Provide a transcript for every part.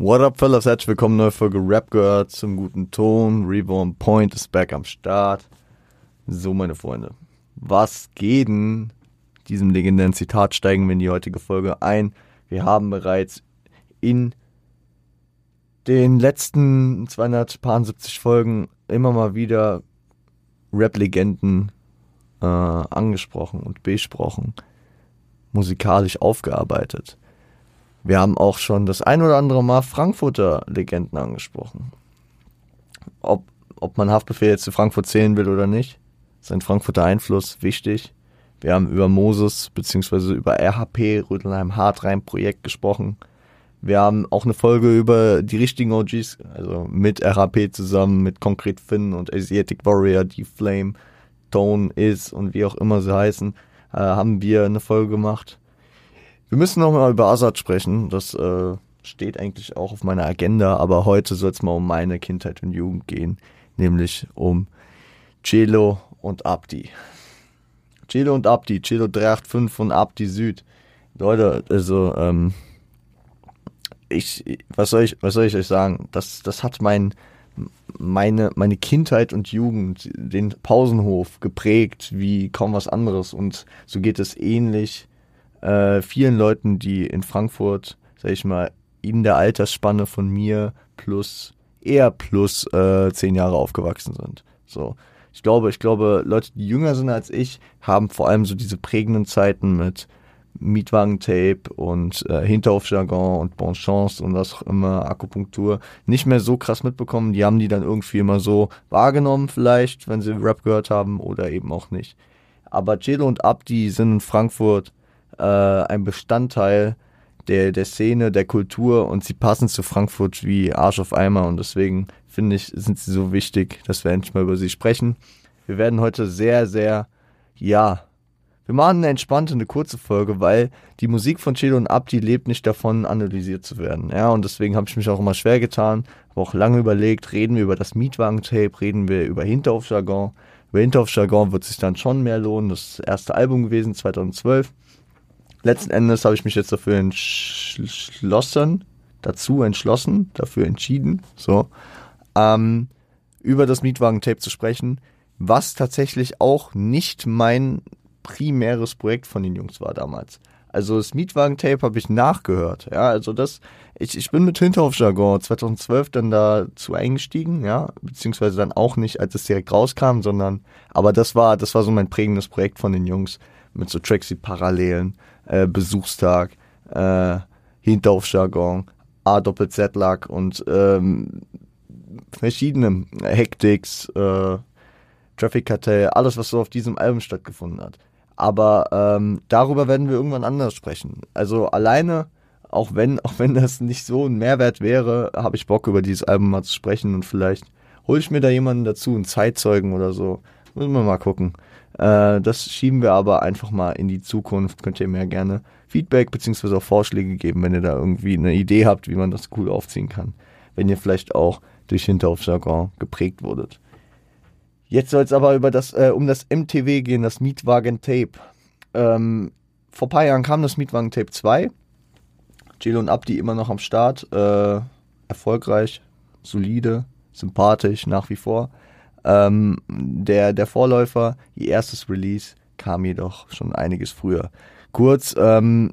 What up, fellas? Herzlich willkommen, neue Folge Rap gehört zum guten Ton. Reborn Point ist back am Start. So, meine Freunde. Was geht denn? Diesem legendären Zitat steigen wir in die heutige Folge ein. Wir haben bereits in den letzten 270 Folgen immer mal wieder Rap-Legenden äh, angesprochen und besprochen, musikalisch aufgearbeitet. Wir haben auch schon das ein oder andere Mal Frankfurter Legenden angesprochen. Ob, ob man Haftbefehl jetzt zu Frankfurt zählen will oder nicht, ist ein Frankfurter Einfluss wichtig. Wir haben über Moses bzw. über RHP, Rödelheim Hartreim Projekt gesprochen. Wir haben auch eine Folge über die richtigen OGs, also mit RHP zusammen, mit Concrete Finn und Asiatic Warrior, die Flame, Tone Is und wie auch immer sie heißen, äh, haben wir eine Folge gemacht. Wir müssen noch mal über Azad sprechen. Das äh, steht eigentlich auch auf meiner Agenda, aber heute soll es mal um meine Kindheit und Jugend gehen, nämlich um Celo und Abdi. Celo und Abdi, Celo 385 und Abdi Süd. Leute, also ähm, ich, was soll ich, was soll ich euch sagen? Das, das hat mein, meine, meine Kindheit und Jugend, den Pausenhof geprägt wie kaum was anderes. Und so geht es ähnlich äh, vielen Leuten, die in Frankfurt, sag ich mal, in der Altersspanne von mir plus eher plus äh, zehn Jahre aufgewachsen sind. So. Ich glaube, ich glaube, Leute, die jünger sind als ich, haben vor allem so diese prägenden Zeiten mit Mietwagentape und äh, Hinterhofjargon und Bonchance und was auch immer, Akupunktur, nicht mehr so krass mitbekommen. Die haben die dann irgendwie immer so wahrgenommen, vielleicht, wenn sie Rap gehört haben oder eben auch nicht. Aber Celo und Abdi sind in Frankfurt äh, ein Bestandteil der, der Szene, der Kultur und sie passen zu Frankfurt wie Arsch auf Eimer und deswegen finde ich, sind sie so wichtig, dass wir endlich mal über sie sprechen. Wir werden heute sehr, sehr, ja, wir machen eine entspannte, eine kurze Folge, weil die Musik von Chelo und Abdi lebt nicht davon, analysiert zu werden. Ja, und deswegen habe ich mich auch immer schwer getan, habe auch lange überlegt, reden wir über das Mietwagentape, reden wir über Hinterhofjargon. Über Hinterhofjargon wird sich dann schon mehr lohnen. Das, erste Album gewesen, 2012 letzten Endes habe ich mich jetzt dafür entschlossen, dazu entschlossen, dafür entschieden, so, ähm, über das Mietwagen-Tape zu sprechen, was tatsächlich auch nicht mein primäres Projekt von den Jungs war damals. Also das Mietwagen-Tape habe ich nachgehört, ja, also das, ich, ich bin mit Hinterhof-Jargon 2012 dann dazu eingestiegen, ja, beziehungsweise dann auch nicht, als es direkt rauskam, sondern, aber das war, das war so mein prägendes Projekt von den Jungs, mit so Tracks wie Parallelen, äh, Besuchstag, äh, Hinterhofjargon, A Doppel Z Lack und ähm, verschiedene Hektics, äh, Traffic Cartel, alles was so auf diesem Album stattgefunden hat. Aber ähm, darüber werden wir irgendwann anders sprechen. Also alleine, auch wenn, auch wenn das nicht so ein Mehrwert wäre, habe ich Bock über dieses Album mal zu sprechen und vielleicht hole ich mir da jemanden dazu, einen Zeitzeugen oder so. Müssen wir mal gucken. Äh, das schieben wir aber einfach mal in die Zukunft. Könnt ihr mir gerne Feedback bzw. auch Vorschläge geben, wenn ihr da irgendwie eine Idee habt, wie man das cool aufziehen kann. Wenn ihr vielleicht auch durch Hinterhofjargon geprägt wurdet. Jetzt soll es aber über das, äh, um das MTW gehen, das Mietwagen Tape. Ähm, vor ein paar Jahren kam das Mietwagen Tape 2. Jill und Abdi immer noch am Start. Äh, erfolgreich, solide, sympathisch nach wie vor. Ähm, der, der Vorläufer, ihr erstes Release, kam jedoch schon einiges früher. Kurz, ähm,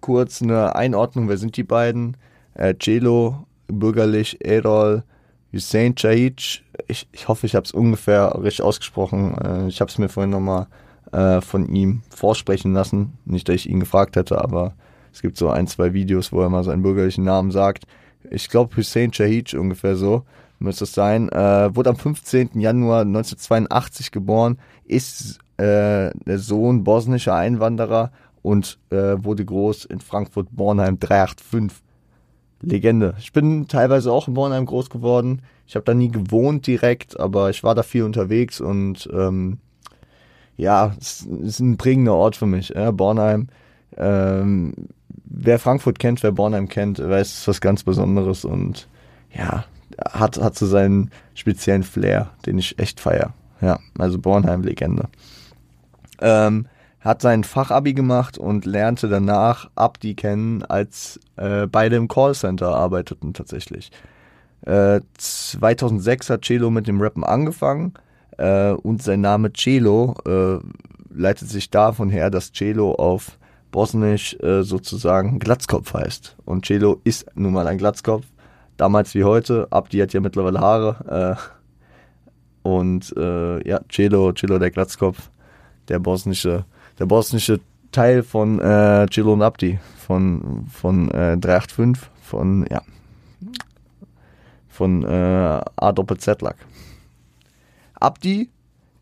kurz eine Einordnung, wer sind die beiden? Äh, Celo, bürgerlich, Erol, Hussein Chaic. Ich, ich hoffe, ich habe es ungefähr richtig ausgesprochen. Äh, ich habe es mir vorhin nochmal äh, von ihm vorsprechen lassen. Nicht, dass ich ihn gefragt hätte, aber es gibt so ein, zwei Videos, wo er mal seinen bürgerlichen Namen sagt. Ich glaube Hussein Chahic ungefähr so müsste es sein, äh, wurde am 15. Januar 1982 geboren, ist äh, der Sohn bosnischer Einwanderer und äh, wurde groß in Frankfurt-Bornheim 385. Legende. Ich bin teilweise auch in Bornheim groß geworden. Ich habe da nie gewohnt direkt, aber ich war da viel unterwegs und ähm, ja, es ist ein prägender Ort für mich. Ja, Bornheim. Ähm, wer Frankfurt kennt, wer Bornheim kennt, weiß, es ist was ganz Besonderes und ja, hat, hat so seinen speziellen Flair, den ich echt feier. Ja, also Bornheim-Legende. Ähm, hat sein Fachabi gemacht und lernte danach Abdi kennen, als äh, beide im Callcenter arbeiteten tatsächlich. Äh, 2006 hat Celo mit dem Rappen angefangen äh, und sein Name Celo äh, leitet sich davon her, dass Celo auf Bosnisch äh, sozusagen Glatzkopf heißt. Und Celo ist nun mal ein Glatzkopf, damals wie heute. Abdi hat ja mittlerweile Haare. Äh, und äh, ja, Celo, Celo der Glatzkopf, der bosnische der bosnische Teil von äh, Cilo Abdi von, von äh, 385 von, ja, von äh, A Doppel Z-Lack. Abdi,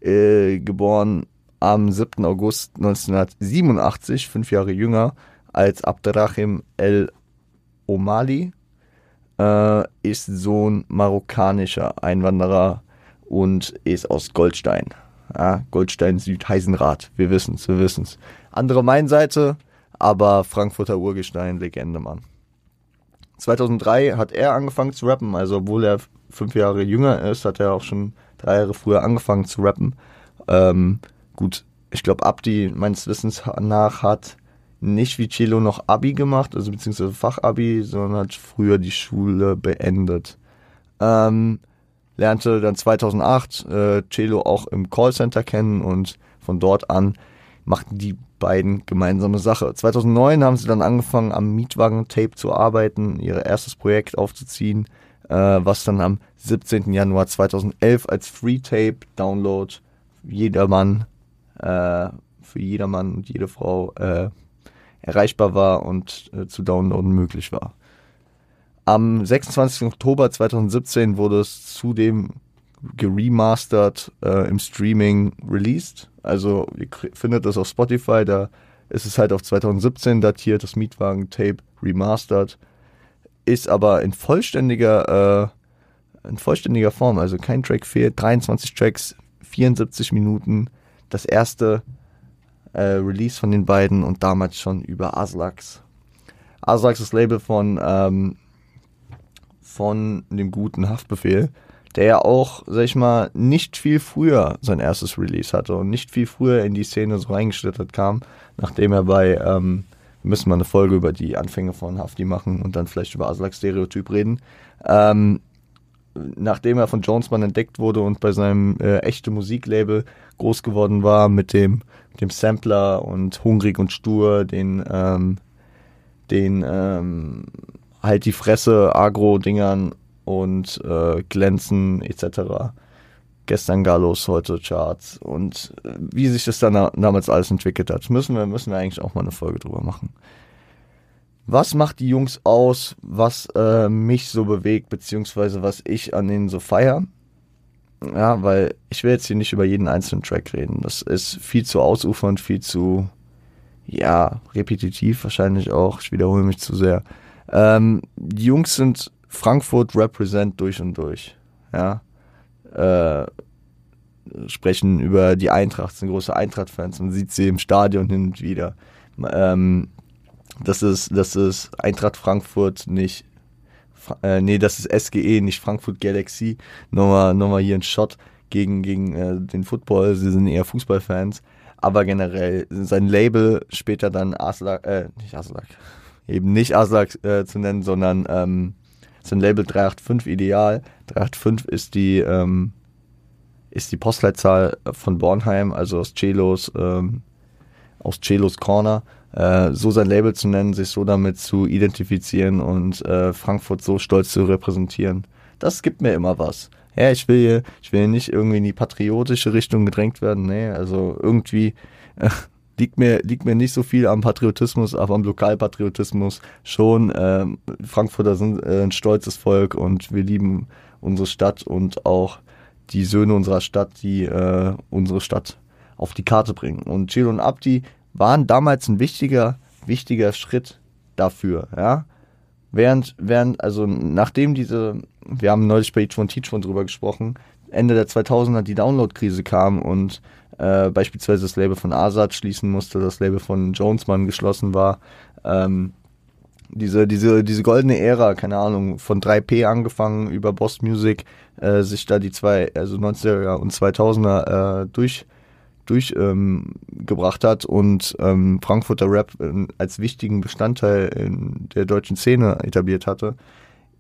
äh, geboren am 7. August 1987, fünf Jahre jünger als Abderrahim El Omali, äh, ist Sohn marokkanischer Einwanderer und ist aus Goldstein. Ja, Goldstein Südheisenrad. Wir wissen's, wir wissen's. Andere Mainseite, aber Frankfurter Urgestein, Legende, Mann. 2003 hat er angefangen zu rappen, also obwohl er fünf Jahre jünger ist, hat er auch schon drei Jahre früher angefangen zu rappen. Ähm, gut, ich glaube, Abdi meines Wissens nach hat nicht wie Chelo noch Abi gemacht, also beziehungsweise Fachabi, sondern hat früher die Schule beendet. Ähm, lernte dann 2008 äh, Celo auch im Callcenter kennen und von dort an machten die beiden gemeinsame Sache. 2009 haben sie dann angefangen am Mietwagen-Tape zu arbeiten, ihr erstes Projekt aufzuziehen, äh, was dann am 17. Januar 2011 als Free-Tape-Download jedermann, äh, für jedermann und jede Frau äh, erreichbar war und äh, zu downloaden möglich war. Am 26. Oktober 2017 wurde es zudem geremastert äh, im Streaming released. Also ihr findet das auf Spotify, da ist es halt auf 2017 datiert, das Mietwagen-Tape remastered. Ist aber in vollständiger, äh, in vollständiger Form, also kein Track fehlt, 23 Tracks, 74 Minuten. Das erste äh, Release von den beiden und damals schon über Aslax. Aslax ist das Label von ähm, von dem guten Haftbefehl, der ja auch, sag ich mal, nicht viel früher sein erstes Release hatte und nicht viel früher in die Szene so reingeschlittert kam, nachdem er bei, ähm, wir müssen mal eine Folge über die Anfänge von Hafti machen und dann vielleicht über Aslak Stereotyp reden. Ähm, nachdem er von Jonesman entdeckt wurde und bei seinem äh, echte Musiklabel groß geworden war mit dem, dem Sampler und Hungrig und Stur, den, ähm, den ähm, halt die Fresse, Agro-Dingern und äh, Glänzen etc. Gestern Gallos, heute Charts und äh, wie sich das dann damals alles entwickelt hat, müssen wir, müssen wir eigentlich auch mal eine Folge drüber machen. Was macht die Jungs aus, was äh, mich so bewegt, beziehungsweise was ich an denen so feier? Ja, weil ich will jetzt hier nicht über jeden einzelnen Track reden. Das ist viel zu ausufernd, viel zu, ja, repetitiv wahrscheinlich auch. Ich wiederhole mich zu sehr. Ähm, die Jungs sind Frankfurt represent durch und durch. Ja. Äh, sprechen über die Eintracht, sind große Eintracht-Fans. Man sieht sie im Stadion hin und wieder. Ähm, das ist, das ist Eintracht Frankfurt nicht, äh, nee, das ist SGE, nicht Frankfurt Galaxy. Nochmal, nochmal hier ein Shot gegen, gegen äh, den Football. Sie sind eher Fußballfans. Aber generell sein Label später dann Aslak, äh, nicht Aslak, eben nicht Aslak äh, zu nennen, sondern ähm, sein Label 385 Ideal. 385 ist die, ähm, ist die Postleitzahl von Bornheim, also aus Celos, ähm, aus Celos Corner. Äh, so sein Label zu nennen, sich so damit zu identifizieren und äh, Frankfurt so stolz zu repräsentieren. Das gibt mir immer was. Ja, ich will hier, ich will nicht irgendwie in die patriotische Richtung gedrängt werden. Nee, also irgendwie äh, liegt mir, liegt mir nicht so viel am Patriotismus, aber am Lokalpatriotismus schon. Ähm, Frankfurter sind äh, ein stolzes Volk und wir lieben unsere Stadt und auch die Söhne unserer Stadt, die äh, unsere Stadt auf die Karte bringen. Und Chilo und Abdi waren damals ein wichtiger, wichtiger Schritt dafür, ja. Während, während, also nachdem diese, wir haben neulich bei Each One Teach One drüber gesprochen, Ende der 2000er die Download-Krise kam und äh, beispielsweise das Label von Azad schließen musste, das Label von Jonesman geschlossen war. Ähm, diese, diese, diese goldene Ära, keine Ahnung, von 3P angefangen über Boss Music, äh, sich da die zwei, also 90er und 2000er äh, durch, durchgebracht ähm, hat und ähm, Frankfurter Rap äh, als wichtigen Bestandteil in der deutschen Szene etabliert hatte,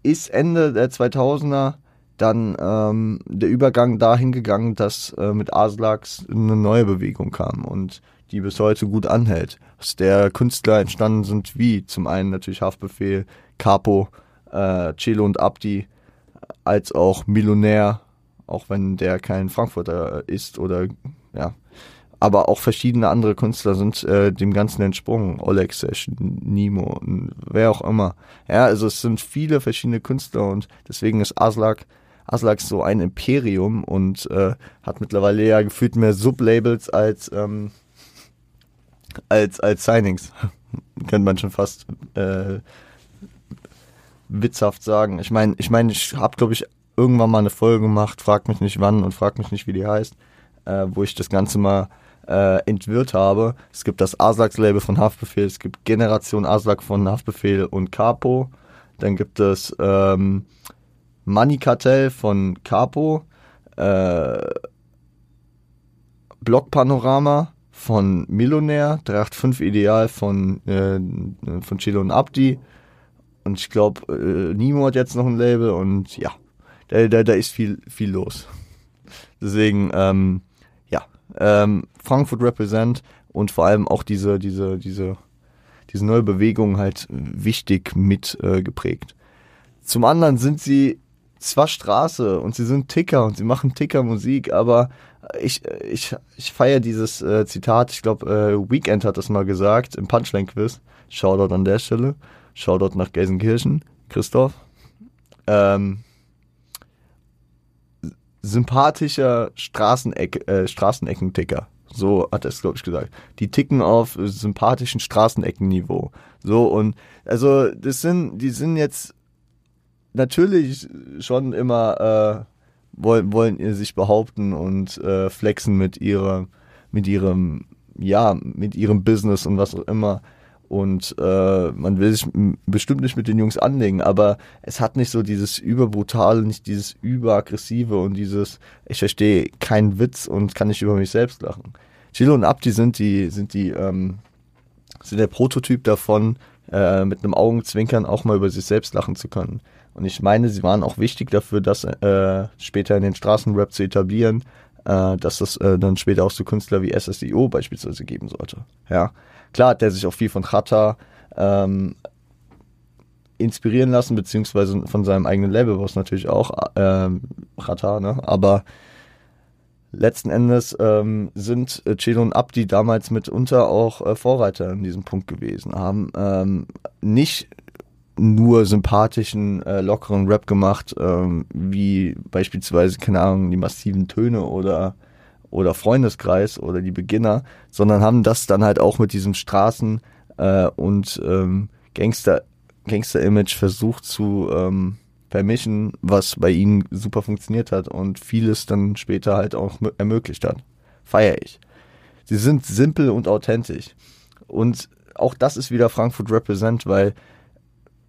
ist Ende der 2000er dann ähm, der Übergang dahin gegangen, dass äh, mit Aslax eine neue Bewegung kam und die bis heute gut anhält. Aus der Künstler entstanden sind wie zum einen natürlich Haftbefehl, Capo, äh, Celo und Abdi, als auch Millionär, auch wenn der kein Frankfurter ist oder ja. Aber auch verschiedene andere Künstler sind äh, dem Ganzen entsprungen. Oleg Session, Nemo, wer auch immer. Ja, also es sind viele verschiedene Künstler und deswegen ist Aslak Aslak so ein Imperium und äh, hat mittlerweile ja gefühlt mehr Sublabels als ähm, als als Signings. Könnte man schon fast äh, witzhaft sagen. Ich meine, ich meine, ich habe glaube ich irgendwann mal eine Folge gemacht, frag mich nicht wann und frag mich nicht wie die heißt, äh, wo ich das Ganze mal äh, entwirrt habe. Es gibt das Aslaks-Label von Haftbefehl, es gibt Generation Aslak von Haftbefehl und Capo. Dann gibt es ähm, Money Cartel von Capo, äh, Block Panorama von Millionär, 385 Ideal von, äh, von Chilo und Abdi. Und ich glaube, äh, Nimo hat jetzt noch ein Label und ja, da, da, da ist viel, viel los. Deswegen, ähm, ähm, Frankfurt Represent und vor allem auch diese, diese, diese, diese neue Bewegung halt wichtig mit äh, geprägt. Zum anderen sind sie zwar Straße und sie sind Ticker und sie machen Ticker-Musik, aber ich, ich, ich feiere dieses äh, Zitat, ich glaube, äh, Weekend hat das mal gesagt im Punchline-Quiz. Shoutout an der Stelle. Shoutout nach Gelsenkirchen, Christoph. Ähm, sympathischer Straßeneck, äh, Straßeneckenticker. So hat er es, glaube ich, gesagt. Die ticken auf sympathischen Straßeneckenniveau. So und also das sind, die sind jetzt natürlich schon immer äh, wollen, wollen sich behaupten und äh, flexen mit ihrer, mit ihrem, ja, mit ihrem Business und was auch immer. Und äh, man will sich bestimmt nicht mit den Jungs anlegen, aber es hat nicht so dieses überbrutale, nicht dieses überaggressive und dieses, ich verstehe keinen Witz und kann nicht über mich selbst lachen. Chilo und Abdi sind die, sind die, ähm, sind der Prototyp davon, äh, mit einem Augenzwinkern auch mal über sich selbst lachen zu können. Und ich meine, sie waren auch wichtig dafür, das äh, später in den Straßenrap zu etablieren, äh, dass das äh, dann später auch so Künstler wie SSIO beispielsweise geben sollte. Ja, klar hat der sich auch viel von Chata ähm, inspirieren lassen, beziehungsweise von seinem eigenen Label, was natürlich auch ähm, Chata, ne? Aber letzten Endes ähm, sind äh, Chelo und Abdi damals mitunter auch äh, Vorreiter in diesem Punkt gewesen, haben ähm, nicht nur sympathischen, äh, lockeren Rap gemacht, ähm, wie beispielsweise, keine Ahnung, die massiven Töne oder, oder Freundeskreis oder die Beginner, sondern haben das dann halt auch mit diesem Straßen- äh, und ähm, Gangster, Gangster-Image versucht zu ähm, vermischen, was bei ihnen super funktioniert hat und vieles dann später halt auch ermöglicht hat. Feier ich. Sie sind simpel und authentisch. Und auch das ist wieder Frankfurt Represent, weil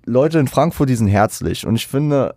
Leute in Frankfurt, die sind herzlich. Und ich finde,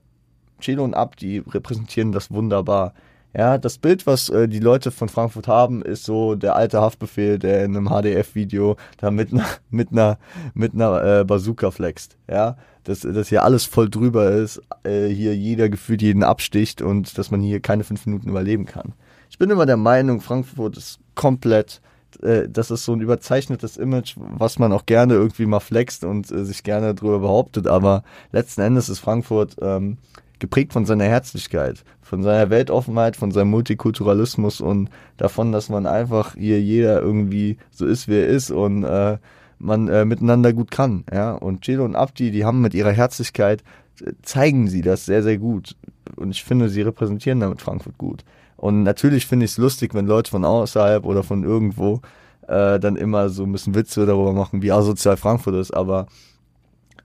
Chelo und Abdi repräsentieren das wunderbar. Ja, das Bild, was äh, die Leute von Frankfurt haben, ist so der alte Haftbefehl, der in einem HDF-Video da mit einer mit einer mit einer äh, Bazooka flext. Ja, dass dass hier alles voll drüber ist, äh, hier jeder gefühlt jeden absticht und dass man hier keine fünf Minuten überleben kann. Ich bin immer der Meinung, Frankfurt ist komplett äh, das ist so ein überzeichnetes Image, was man auch gerne irgendwie mal flext und äh, sich gerne drüber behauptet, aber letzten Endes ist Frankfurt ähm, geprägt von seiner Herzlichkeit, von seiner Weltoffenheit, von seinem Multikulturalismus und davon, dass man einfach hier jeder irgendwie so ist, wie er ist und äh, man äh, miteinander gut kann. Ja? Und Chelo und Abdi, die haben mit ihrer Herzlichkeit, äh, zeigen sie das sehr, sehr gut. Und ich finde, sie repräsentieren damit Frankfurt gut. Und natürlich finde ich es lustig, wenn Leute von außerhalb oder von irgendwo äh, dann immer so ein bisschen Witze darüber machen, wie asozial Frankfurt ist. Aber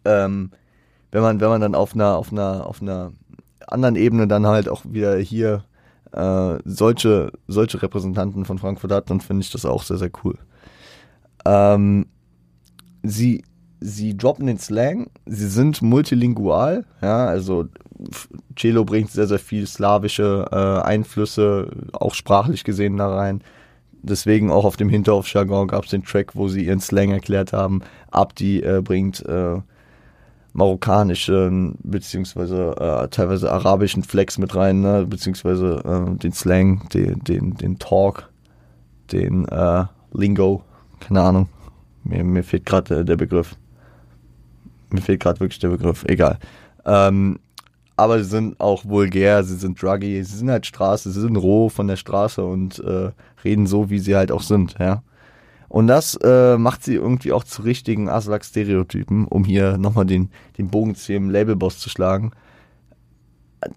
ähm, wenn man, wenn man dann auf einer, auf einer, auf einer anderen Ebene dann halt auch wieder hier äh, solche, solche Repräsentanten von Frankfurt hat, dann finde ich das auch sehr, sehr cool. Ähm, sie, sie droppen den Slang, sie sind multilingual, ja, also Cello bringt sehr, sehr viel slawische äh, Einflüsse, auch sprachlich gesehen, da rein. deswegen auch auf dem Hinterhof-Jargon gab es den Track, wo sie ihren Slang erklärt haben. Abdi äh, bringt äh, marokkanischen beziehungsweise äh, teilweise arabischen Flex mit rein, ne? beziehungsweise äh, den Slang, den, den, den Talk, den äh, Lingo, keine Ahnung. Mir, mir fehlt gerade äh, der Begriff. Mir fehlt gerade wirklich der Begriff, egal. Ähm, aber sie sind auch vulgär, sie sind druggy, sie sind halt Straße, sie sind roh von der Straße und äh, reden so, wie sie halt auch sind, ja. Und das äh, macht sie irgendwie auch zu richtigen Aslak-Stereotypen, um hier nochmal den, den Bogen zu ihrem Labelboss zu schlagen.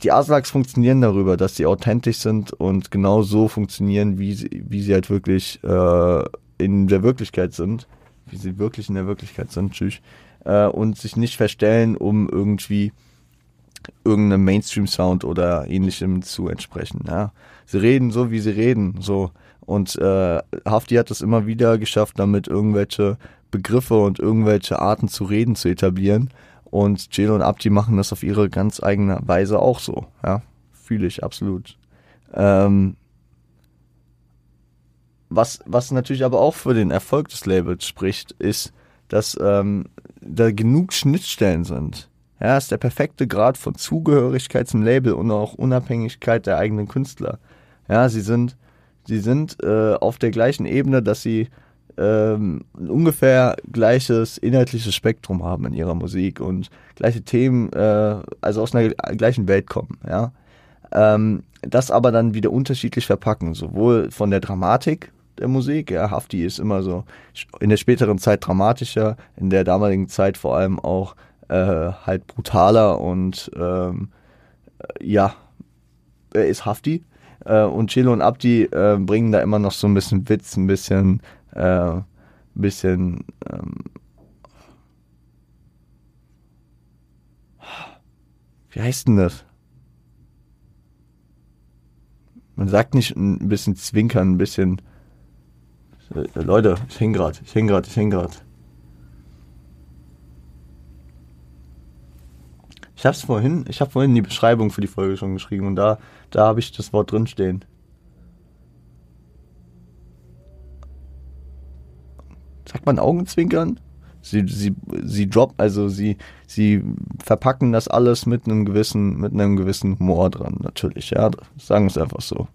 Die Aslaks funktionieren darüber, dass sie authentisch sind und genau so funktionieren, wie sie, wie sie halt wirklich äh, in der Wirklichkeit sind. Wie sie wirklich in der Wirklichkeit sind, tschüss. Äh, und sich nicht verstellen, um irgendwie irgendeinem Mainstream-Sound oder ähnlichem zu entsprechen. Ja. Sie reden so, wie sie reden. So und äh, Hafti hat es immer wieder geschafft, damit irgendwelche Begriffe und irgendwelche Arten zu reden zu etablieren. Und Jill und Abdi machen das auf ihre ganz eigene Weise auch so. Ja, fühle ich absolut. Ähm, was, was natürlich aber auch für den Erfolg des Labels spricht, ist, dass ähm, da genug Schnittstellen sind. Ja, ist der perfekte Grad von Zugehörigkeit zum Label und auch Unabhängigkeit der eigenen Künstler. Ja, sie sind sie sind äh, auf der gleichen Ebene, dass sie ähm, ungefähr gleiches inhaltliches Spektrum haben in ihrer Musik und gleiche Themen, äh, also aus einer gleichen Welt kommen, ja. Ähm, das aber dann wieder unterschiedlich verpacken, sowohl von der Dramatik der Musik, ja, Hafti ist immer so in der späteren Zeit dramatischer, in der damaligen Zeit vor allem auch äh, halt brutaler und ähm, ja, er ist Hafti äh, und Chilo und Abdi äh, bringen da immer noch so ein bisschen Witz, ein bisschen, äh, bisschen, ähm, wie heißt denn das? Man sagt nicht ein bisschen zwinkern, ein bisschen, Leute, ich häng grad, ich häng grad, ich häng grad. Ich hab's vorhin, ich habe vorhin die Beschreibung für die Folge schon geschrieben und da, da habe ich das Wort drin stehen. Sagt man Augenzwinkern? Sie, sie, sie drop, also sie, sie verpacken das alles mit einem gewissen, mit einem gewissen Humor dran, natürlich, ja. Sagen es einfach so.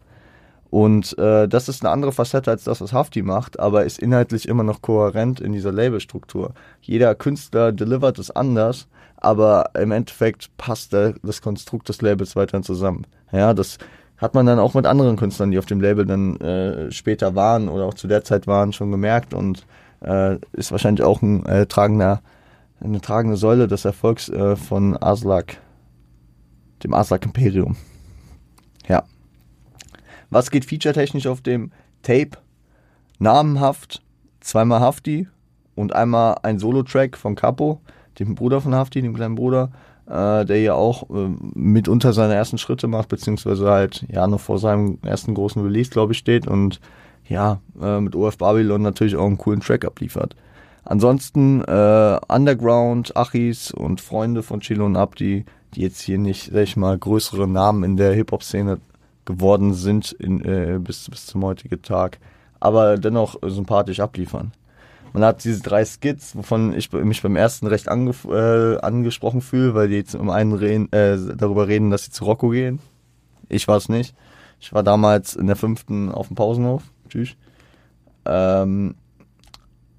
Und äh, das ist eine andere Facette als das, was Hafti macht, aber ist inhaltlich immer noch kohärent in dieser Labelstruktur. Jeder Künstler delivert es anders aber im Endeffekt passt das Konstrukt des Labels weiterhin zusammen. Ja, das hat man dann auch mit anderen Künstlern, die auf dem Label dann äh, später waren oder auch zu der Zeit waren, schon gemerkt und äh, ist wahrscheinlich auch ein äh, tragender, eine tragende Säule des Erfolgs äh, von Aslak, dem Aslak Imperium. Ja. Was geht featuretechnisch auf dem Tape? Namenhaft, zweimal Hafti und einmal ein Solo-Track von Capo dem Bruder von Hafti, dem kleinen Bruder, äh, der ja auch äh, mitunter seine ersten Schritte macht, beziehungsweise halt ja noch vor seinem ersten großen Release, glaube ich, steht und ja, äh, mit OF Babylon natürlich auch einen coolen Track abliefert. Ansonsten äh, Underground, Achis und Freunde von Chilo und Abdi, die jetzt hier nicht, sag ich mal, größere Namen in der Hip-Hop-Szene geworden sind in, äh, bis, bis zum heutigen Tag, aber dennoch sympathisch abliefern. Man hat diese drei Skits, wovon ich mich beim ersten recht ange äh, angesprochen fühle, weil die jetzt um einen reden, äh, darüber reden, dass sie zu Rocco gehen. Ich war es nicht. Ich war damals in der fünften auf dem Pausenhof. Tschüss. Ähm,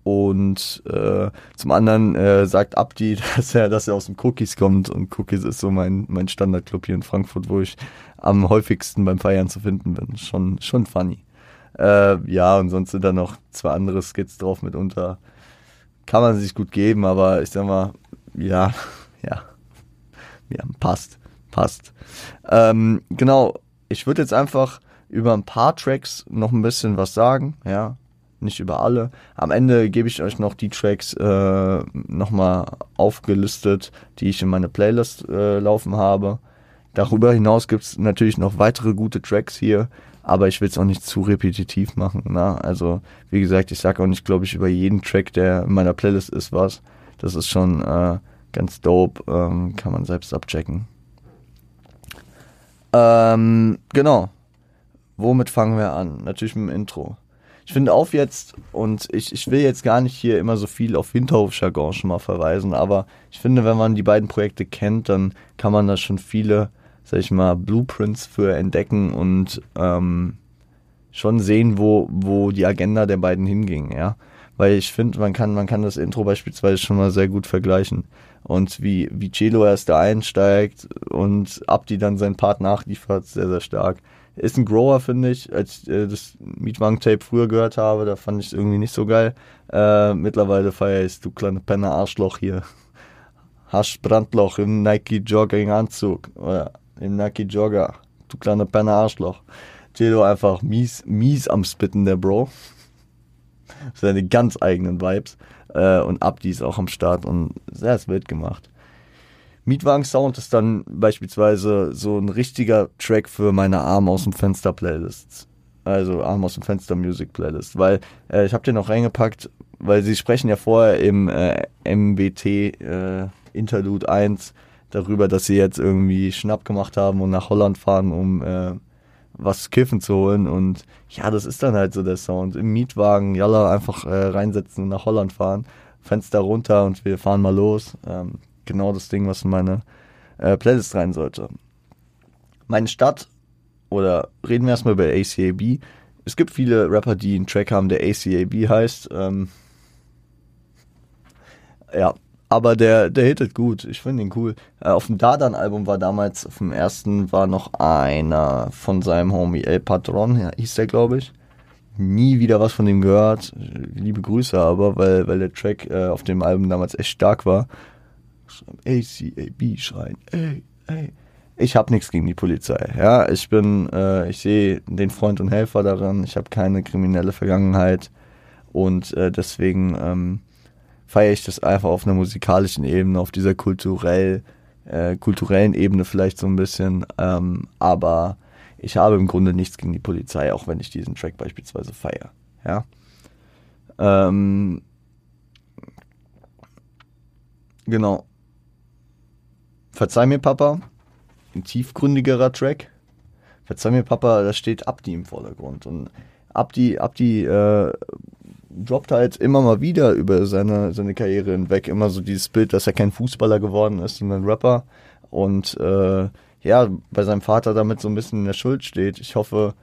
und äh, zum anderen äh, sagt Abdi, dass er, dass er aus dem Cookies kommt und Cookies ist so mein, mein Standardclub hier in Frankfurt, wo ich am häufigsten beim Feiern zu finden bin. Schon, schon funny. Äh, ja, und sonst sind da noch zwei andere Skits drauf mitunter. Kann man sich gut geben, aber ich sag mal, ja, ja, ja, passt, passt. Ähm, genau, ich würde jetzt einfach über ein paar Tracks noch ein bisschen was sagen, ja, nicht über alle. Am Ende gebe ich euch noch die Tracks äh, nochmal aufgelistet, die ich in meine Playlist äh, laufen habe. Darüber hinaus gibt es natürlich noch weitere gute Tracks hier, aber ich will es auch nicht zu repetitiv machen. Ne? Also, wie gesagt, ich sage auch nicht, glaube ich, über jeden Track, der in meiner Playlist ist, was. Das ist schon äh, ganz dope, ähm, kann man selbst abchecken. Ähm, genau. Womit fangen wir an? Natürlich mit dem Intro. Ich ich finde auf jetzt, und ich, ich will jetzt gar nicht hier immer so viel auf Hinterhof-Jargon schon mal verweisen, aber ich finde, wenn man die beiden Projekte kennt, dann kann man da schon viele, sag ich mal, Blueprints für entdecken und ähm, schon sehen, wo, wo die Agenda der beiden hinging, ja. Weil ich finde, man kann, man kann das Intro beispielsweise schon mal sehr gut vergleichen. Und wie, wie Celo erst da einsteigt und Abdi dann seinen Part nachliefert, sehr, sehr stark. Ist ein Grower, finde ich. Als ich äh, das Mietwagen-Tape früher gehört habe, da fand ich es irgendwie nicht so geil. Äh, mittlerweile feiere ich du kleine Penner Arschloch hier. Hast Brandloch im Nike Jogging Anzug. Oder im Nike Jogger. Du kleine Penner Arschloch. Celo einfach mies, mies am Spitten, der Bro. Seine ganz eigenen Vibes. Äh, und Abdi ist auch am Start und sehr ist wild gemacht. Mietwagen-Sound ist dann beispielsweise so ein richtiger Track für meine Arm aus dem Fenster Playlists. Also Arm aus dem Fenster Music Playlist. Weil äh, ich habe den noch reingepackt, weil sie sprechen ja vorher im äh, MBT äh, Interlude 1 darüber, dass sie jetzt irgendwie Schnapp gemacht haben und nach Holland fahren, um äh, was kiffen zu holen. Und ja, das ist dann halt so der Sound. Im Mietwagen, jalla, einfach äh, reinsetzen und nach Holland fahren. Fenster runter und wir fahren mal los. Ähm, genau das Ding, was in meine äh, Playlist rein sollte. Meine Stadt, oder reden wir erstmal über ACAB. Es gibt viele Rapper, die einen Track haben, der ACAB heißt. Ähm, ja, aber der, der hittet gut. Ich finde ihn cool. Äh, auf dem Dardan-Album war damals, auf dem ersten war noch einer von seinem Homie El Patron, ja, hieß der, glaube ich. Nie wieder was von dem gehört. Liebe Grüße aber, weil, weil der Track äh, auf dem Album damals echt stark war. ACAB schreien, ey, ey. Ich habe nichts gegen die Polizei. Ja, ich bin, äh, ich sehe den Freund und Helfer daran. Ich habe keine kriminelle Vergangenheit und äh, deswegen ähm, feiere ich das einfach auf einer musikalischen Ebene, auf dieser kulturell, äh, kulturellen Ebene vielleicht so ein bisschen. Ähm, aber ich habe im Grunde nichts gegen die Polizei, auch wenn ich diesen Track beispielsweise feiere. Ja. Ähm, genau. Verzeih mir, Papa. Ein tiefgründigerer Track. Verzeih mir, Papa, da steht Abdi im Vordergrund. Und Abdi, Abdi äh, droppt halt immer mal wieder über seine, seine Karriere hinweg immer so dieses Bild, dass er kein Fußballer geworden ist, sondern Rapper. Und äh, ja, bei seinem Vater damit so ein bisschen in der Schuld steht. Ich hoffe,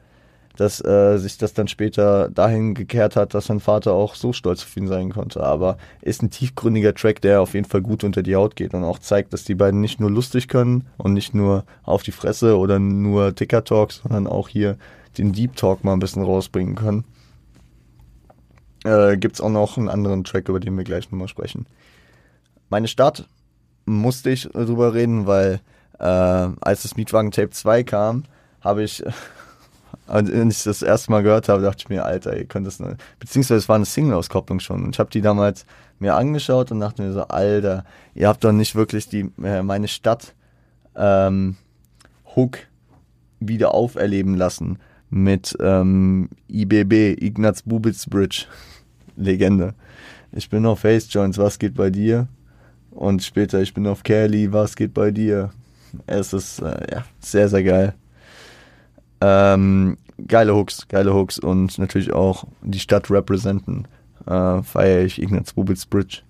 dass äh, sich das dann später dahin gekehrt hat, dass sein Vater auch so stolz auf ihn sein konnte. Aber ist ein tiefgründiger Track, der auf jeden Fall gut unter die Haut geht und auch zeigt, dass die beiden nicht nur lustig können und nicht nur auf die Fresse oder nur Ticker Talks, sondern auch hier den Deep Talk mal ein bisschen rausbringen können äh, gibt es auch noch einen anderen Track, über den wir gleich nochmal sprechen. Meine Stadt musste ich drüber reden, weil äh, als das Mietwagen Tape 2 kam, habe ich, als ich das erste Mal gehört habe, dachte ich mir, Alter, ihr könnt das, ne beziehungsweise es war eine Single-Auskopplung schon. Und ich habe die damals mir angeschaut und dachte mir so, Alter, ihr habt doch nicht wirklich die äh, meine Stadt ähm, Hook wieder auferleben lassen mit ähm, IBB, Ignaz Bubitz Bridge. Legende. Ich bin auf Face Joints, was geht bei dir? Und später, ich bin auf Kelly, was geht bei dir? Es ist äh, ja, sehr, sehr geil. Ähm, geile Hooks, geile Hooks und natürlich auch die Stadt representen. Äh, feiere ich Ignaz Bubitz Bridge,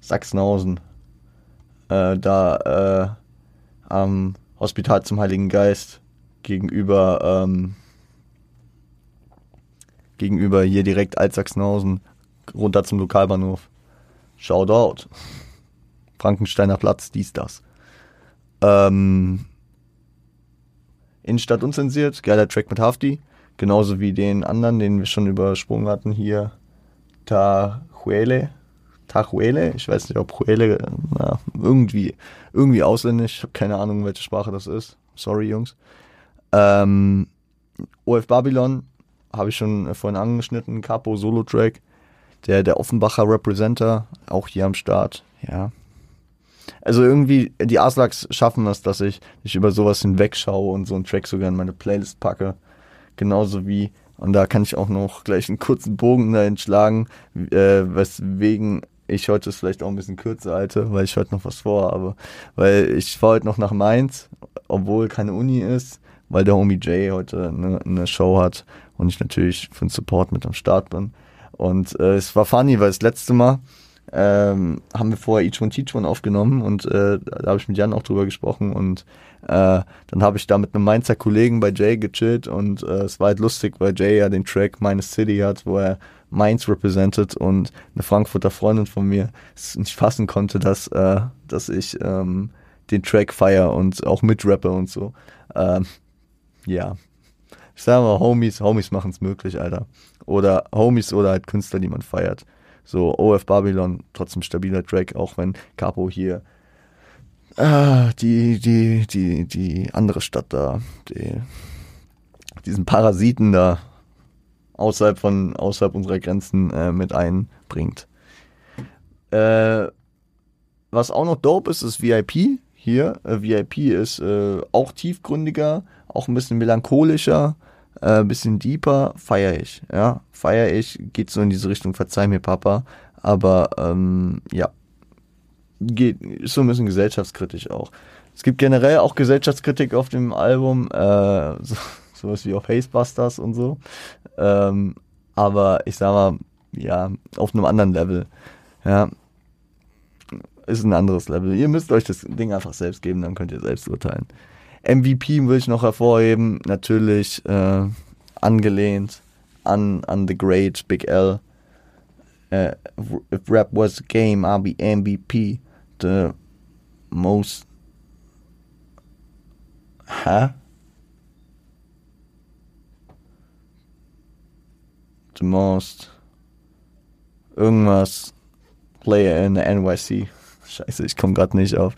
Sachsenhausen. Äh, da äh, am Hospital zum Heiligen Geist gegenüber ähm, gegenüber hier direkt Altsachsenhausen runter zum Lokalbahnhof. Shoutout. Frankensteiner Platz, dies, das. Ähm, Innenstadt unzensiert, geiler Track mit Hafti. Genauso wie den anderen, den wir schon übersprungen hatten hier. Tahuele. Tahuele, ich weiß nicht, ob Huele, na, irgendwie, irgendwie ausländisch. Ich habe keine Ahnung, welche Sprache das ist. Sorry, Jungs. Ähm, OF Babylon, habe ich schon vorhin angeschnitten. Capo Solo-Track der, der Offenbacher Representer, auch hier am Start, ja. Also irgendwie, die Aslaks schaffen es, dass ich nicht über sowas hinwegschaue und so einen Track sogar in meine Playlist packe. Genauso wie, und da kann ich auch noch gleich einen kurzen Bogen da entschlagen, äh, weswegen ich heute es vielleicht auch ein bisschen kürzer halte, weil ich heute noch was vorhabe. Weil ich fahre heute noch nach Mainz, obwohl keine Uni ist, weil der Homie Jay heute eine, eine Show hat und ich natürlich für den Support mit am Start bin. Und äh, es war funny, weil das letzte Mal ähm, haben wir vorher Teach One aufgenommen und äh, da habe ich mit Jan auch drüber gesprochen und äh, dann habe ich da mit einem Mainzer Kollegen bei Jay gechillt und äh, es war halt lustig, weil Jay ja den Track Meine City hat, wo er Mainz represented und eine Frankfurter Freundin von mir es nicht fassen konnte, dass, äh, dass ich ähm, den Track feier und auch mitrappe und so. Ähm, ja. Ich sag mal, Homies, Homies machen es möglich, Alter. Oder Homies oder halt Künstler, die man feiert. So OF Babylon, trotzdem stabiler Track, auch wenn Capo hier ah, die, die, die, die andere Stadt da, die, diesen Parasiten da außerhalb von, außerhalb unserer Grenzen äh, mit einbringt. Äh, was auch noch dope ist, ist VIP hier. Äh, VIP ist äh, auch tiefgründiger, auch ein bisschen melancholischer, äh, bisschen deeper, feier ich. Ja, feier ich, geht so in diese Richtung, verzeih mir Papa. Aber ähm, ja, geht, ist so ein bisschen gesellschaftskritisch auch. Es gibt generell auch Gesellschaftskritik auf dem Album, äh, so, sowas wie auf Hazebusters und so. Ähm, aber ich sag mal, ja, auf einem anderen Level. Ja, ist ein anderes Level. Ihr müsst euch das Ding einfach selbst geben, dann könnt ihr selbst urteilen. MVP will ich noch hervorheben, natürlich äh, angelehnt an, an The Great Big L. Uh, if rap was a game, I'll be MVP. The most. Hä? The most. Irgendwas. Player in the NYC. Scheiße, ich komme gerade nicht auf.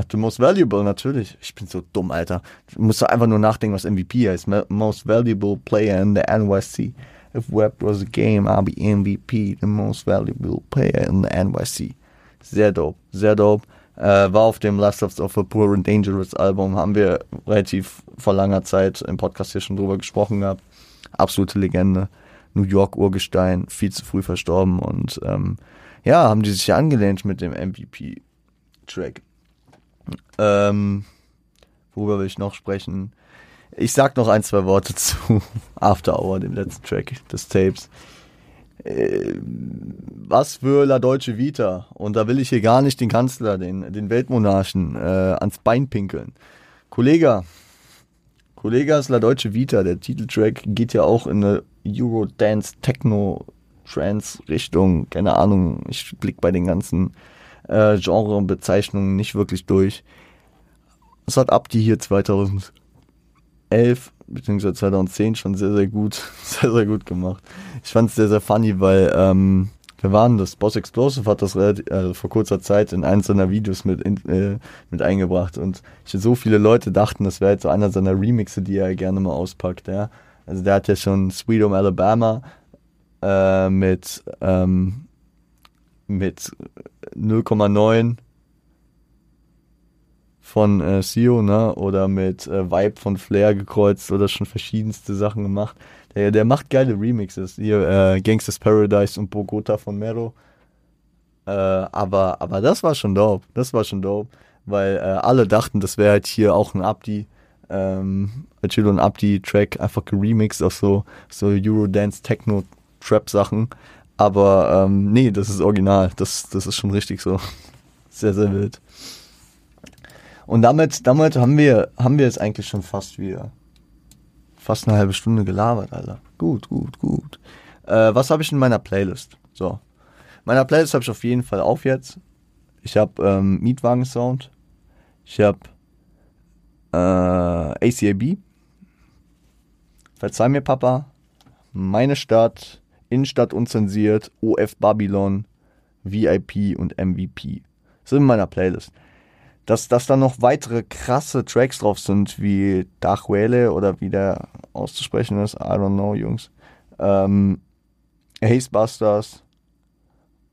Ach, the most valuable, natürlich. Ich bin so dumm, Alter. Du musst einfach nur nachdenken, was MVP heißt. Most valuable player in the NYC. If Web was a game, I'll be MVP, the most valuable player in the NYC. Sehr dope, sehr dope. Äh, war auf dem Last of a Poor and Dangerous Album, haben wir relativ vor langer Zeit im Podcast hier schon drüber gesprochen gehabt. Absolute Legende. New York Urgestein, viel zu früh verstorben und ähm, ja, haben die sich angelehnt mit dem MVP-Track. Ähm, worüber will ich noch sprechen? Ich sag noch ein, zwei Worte zu After Hour, dem letzten Track des Tapes. Äh, was für La Deutsche Vita. Und da will ich hier gar nicht den Kanzler, den, den Weltmonarchen, äh, ans Bein pinkeln. Kollege, Kollege ist La Deutsche Vita. Der Titeltrack geht ja auch in eine Eurodance Techno Trance Richtung. Keine Ahnung. Ich blick bei den ganzen äh, Genrebezeichnungen nicht wirklich durch. Was hat Abdi hier 2011 bzw. 2010 schon sehr, sehr gut, sehr, sehr gut gemacht. Ich fand es sehr, sehr funny, weil ähm, wir waren das? Boss Explosive hat das relativ, äh, vor kurzer Zeit in eins seiner Videos mit, in, äh, mit eingebracht und so viele Leute dachten, das wäre jetzt so einer seiner Remixe, die er gerne mal auspackt, ja. Also der hat ja schon Sweet Home Alabama äh, mit ähm, mit 0,9 von äh, Sio, ne? Oder mit äh, Vibe von Flair gekreuzt oder schon verschiedenste Sachen gemacht. Der, der macht geile Remixes. Hier äh, Gangsters Paradise und Bogota von Mero. Äh, aber, aber das war schon dope. Das war schon dope. Weil äh, alle dachten, das wäre halt hier auch ein Abdi. Ähm, Chilo und Abdi-Track einfach geremixed auf so, so Eurodance, Techno, Trap-Sachen. Aber ähm, nee, das ist original. Das, das ist schon richtig so. Sehr, sehr wild. Und damit, damit haben wir, haben wir jetzt eigentlich schon fast wieder fast eine halbe Stunde gelabert, Alter. Gut, gut, gut. Äh, was habe ich in meiner Playlist? So. Meiner Playlist habe ich auf jeden Fall auf jetzt. Ich habe ähm, Mietwagen-Sound. Ich habe äh, ACAB. Verzeih mir, Papa. Meine Stadt. Innenstadt unzensiert, OF Babylon, VIP und MVP. Das sind in meiner Playlist. Dass, dass da noch weitere krasse Tracks drauf sind, wie Dachuele oder wie der auszusprechen ist, I don't know, Jungs. Ähm, Hazebusters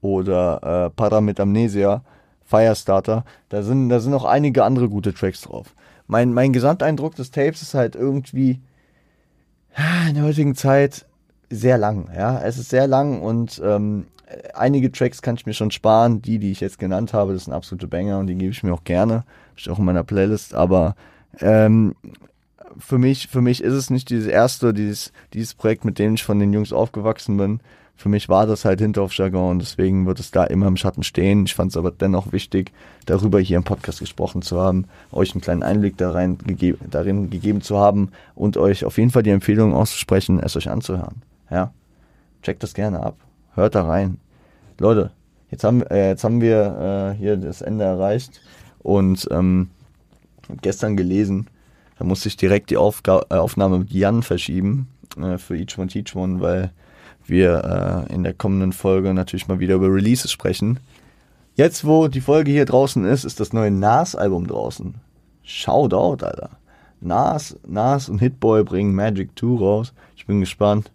oder äh, Para mit Amnesia, Firestarter. Da sind, da sind noch einige andere gute Tracks drauf. Mein, mein Gesamteindruck des Tapes ist halt irgendwie in der heutigen Zeit sehr lang, ja. Es ist sehr lang und ähm, einige Tracks kann ich mir schon sparen. Die, die ich jetzt genannt habe, das sind absolute Banger und die gebe ich mir auch gerne. Ist auch in meiner Playlist, aber ähm, für mich, für mich ist es nicht dieses erste, dieses, dieses Projekt, mit dem ich von den Jungs aufgewachsen bin. Für mich war das halt Hinterhofjargon und deswegen wird es da immer im Schatten stehen. Ich fand es aber dennoch wichtig, darüber hier im Podcast gesprochen zu haben, euch einen kleinen Einblick darin, gege darin gegeben zu haben und euch auf jeden Fall die Empfehlung auszusprechen, es euch anzuhören. Ja, checkt das gerne ab. Hört da rein. Leute, jetzt haben, äh, jetzt haben wir äh, hier das Ende erreicht und ähm, gestern gelesen, da musste ich direkt die Aufga äh, Aufnahme mit Jan verschieben äh, für Each One Teach One, weil wir äh, in der kommenden Folge natürlich mal wieder über Releases sprechen. Jetzt, wo die Folge hier draußen ist, ist das neue Nas-Album draußen. Shoutout, Alter. Nas, Nas und Hitboy bringen Magic 2 raus. Ich bin gespannt.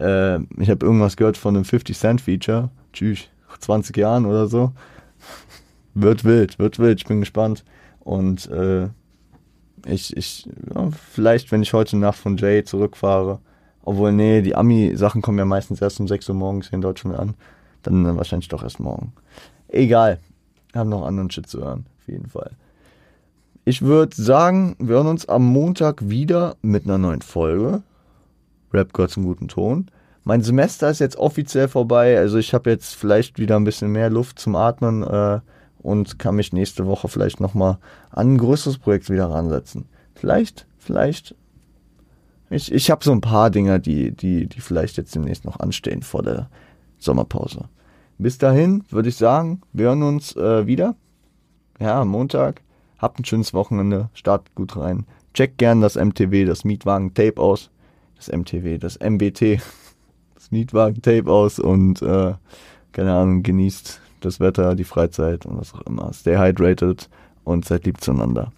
Äh, ich habe irgendwas gehört von einem 50 Cent Feature. Tschüss, 20 Jahren oder so. wird wild, wird wild. Ich bin gespannt. Und äh, ich, ich, ja, vielleicht, wenn ich heute Nacht von Jay zurückfahre, obwohl, nee, die Ami-Sachen kommen ja meistens erst um 6 Uhr morgens hier in Deutschland an. Dann äh, wahrscheinlich doch erst morgen. Egal. Haben noch anderen Shit zu hören. Auf jeden Fall. Ich würde sagen, wir hören uns am Montag wieder mit einer neuen Folge. Rap gehört zum guten Ton. Mein Semester ist jetzt offiziell vorbei. Also ich habe jetzt vielleicht wieder ein bisschen mehr Luft zum Atmen äh, und kann mich nächste Woche vielleicht nochmal an ein größeres Projekt wieder ransetzen. Vielleicht, vielleicht ich, ich habe so ein paar Dinger, die, die, die vielleicht jetzt demnächst noch anstehen vor der Sommerpause. Bis dahin würde ich sagen, wir hören uns äh, wieder. Ja, am Montag. Habt ein schönes Wochenende. Startet gut rein. Checkt gern das MTW, das Mietwagen-Tape aus. Das MTW, das MBT, das Mietwagen-Tape aus und äh, keine Ahnung, genießt das Wetter, die Freizeit und was auch immer. Stay hydrated und seid lieb zueinander.